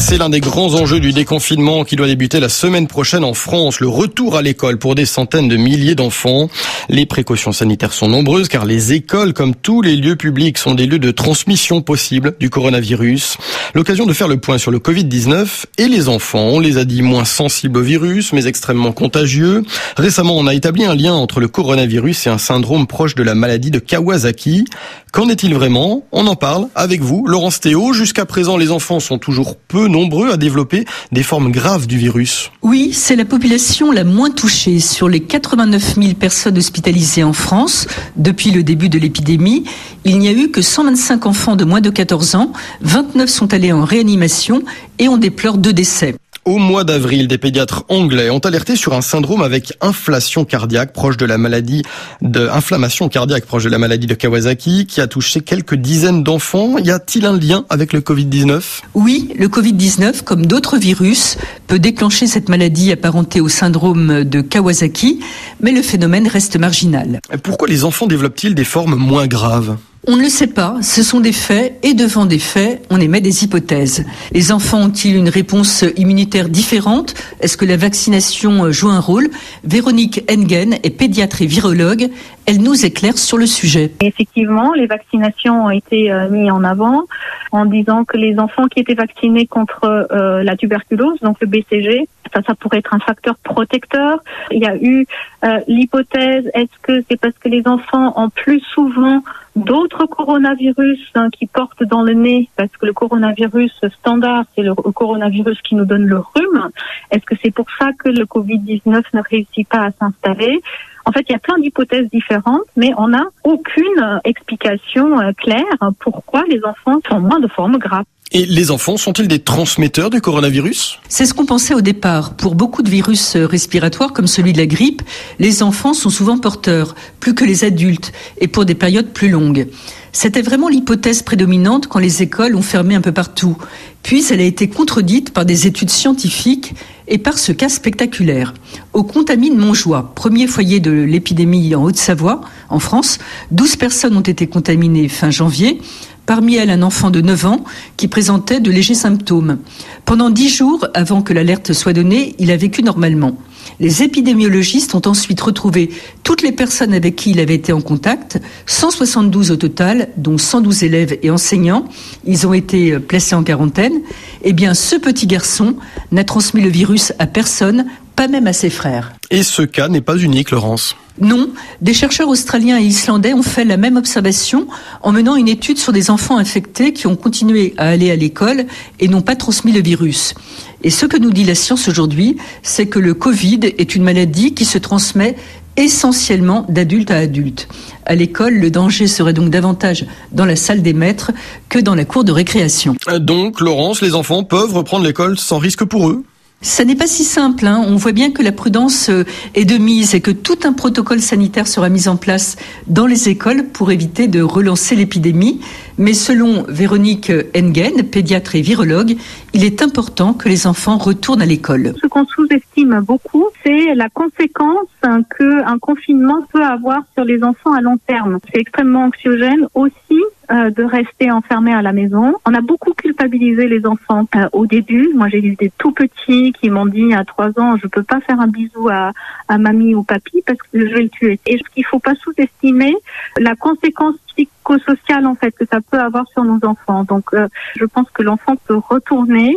C'est l'un des grands enjeux du déconfinement qui doit débuter la semaine prochaine en France. Le retour à l'école pour des centaines de milliers d'enfants. Les précautions sanitaires sont nombreuses car les écoles, comme tous les lieux publics, sont des lieux de transmission possible du coronavirus. L'occasion de faire le point sur le Covid-19 et les enfants. On les a dit moins sensibles au virus, mais extrêmement contagieux. Récemment, on a établi un lien entre le coronavirus et un syndrome proche de la maladie de Kawasaki. Qu'en est-il vraiment? On en parle avec vous, Laurence Théo. Jusqu'à présent, les enfants sont toujours peu nombreux à développer des formes graves du virus. Oui, c'est la population la moins touchée. Sur les 89 000 personnes hospitalisées en France depuis le début de l'épidémie, il n'y a eu que 125 enfants de moins de 14 ans. 29 sont allés en réanimation et on déplore deux décès. Au mois d'avril, des pédiatres anglais ont alerté sur un syndrome avec inflation cardiaque proche de la maladie de inflammation cardiaque proche de la maladie de Kawasaki qui a touché quelques dizaines d'enfants. Y a-t-il un lien avec le Covid-19 Oui, le Covid-19, comme d'autres virus, peut déclencher cette maladie apparentée au syndrome de Kawasaki, mais le phénomène reste marginal. Pourquoi les enfants développent-ils des formes moins graves? On ne le sait pas, ce sont des faits et devant des faits, on émet des hypothèses. Les enfants ont-ils une réponse immunitaire différente? Est-ce que la vaccination joue un rôle? Véronique Engen est pédiatre et virologue. Elle nous éclaire sur le sujet. Effectivement, les vaccinations ont été euh, mises en avant en disant que les enfants qui étaient vaccinés contre euh, la tuberculose, donc le BCG, ça, ça pourrait être un facteur protecteur. Il y a eu euh, l'hypothèse, est-ce que c'est parce que les enfants ont plus souvent d'autres coronavirus hein, qui portent dans le nez, parce que le coronavirus standard, c'est le coronavirus qui nous donne le rhume. Est-ce que c'est pour ça que le Covid-19 ne réussit pas à s'installer? En fait, il y a plein d'hypothèses différentes, mais on n'a aucune explication euh, claire pourquoi les enfants sont moins de formes graves. Et les enfants sont-ils des transmetteurs du coronavirus? C'est ce qu'on pensait au départ. Pour beaucoup de virus respiratoires comme celui de la grippe, les enfants sont souvent porteurs, plus que les adultes, et pour des périodes plus longues. C'était vraiment l'hypothèse prédominante quand les écoles ont fermé un peu partout. Puis elle a été contredite par des études scientifiques et par ce cas spectaculaire. Au Contamine Montjoie, premier foyer de l'épidémie en Haute-Savoie, en France, 12 personnes ont été contaminées fin janvier. Parmi elles, un enfant de 9 ans qui présentait de légers symptômes. Pendant 10 jours avant que l'alerte soit donnée, il a vécu normalement. Les épidémiologistes ont ensuite retrouvé toutes les personnes avec qui il avait été en contact, 172 au total, dont 112 élèves et enseignants. Ils ont été placés en quarantaine. Eh bien, ce petit garçon n'a transmis le virus à personne, pas même à ses frères. Et ce cas n'est pas unique, Laurence. Non, des chercheurs australiens et islandais ont fait la même observation en menant une étude sur des enfants infectés qui ont continué à aller à l'école et n'ont pas transmis le virus. Et ce que nous dit la science aujourd'hui, c'est que le Covid est une maladie qui se transmet essentiellement d'adulte à adulte. À l'école, le danger serait donc davantage dans la salle des maîtres que dans la cour de récréation. Donc, Laurence, les enfants peuvent reprendre l'école sans risque pour eux ça n'est pas si simple. Hein. On voit bien que la prudence euh, est de mise et que tout un protocole sanitaire sera mis en place dans les écoles pour éviter de relancer l'épidémie. Mais selon Véronique Engen, pédiatre et virologue, il est important que les enfants retournent à l'école. Ce qu'on sous-estime beaucoup, c'est la conséquence qu'un confinement peut avoir sur les enfants à long terme. C'est extrêmement anxiogène aussi euh, de rester enfermé à la maison. On a beaucoup culpabilisé les enfants euh, au début. Moi, j'ai eu des tout petits qui m'ont dit à trois ans, je peux pas faire un bisou à, mamie ou papy parce que je vais le tuer. Et il faut pas sous-estimer la conséquence psychosociale en fait que ça peut avoir sur nos enfants. Donc, euh, je pense que l'enfant peut retourner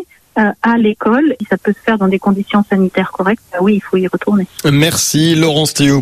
à l'école. Ça peut se faire dans des conditions sanitaires correctes. Oui, il faut y retourner. Merci Laurence Théo.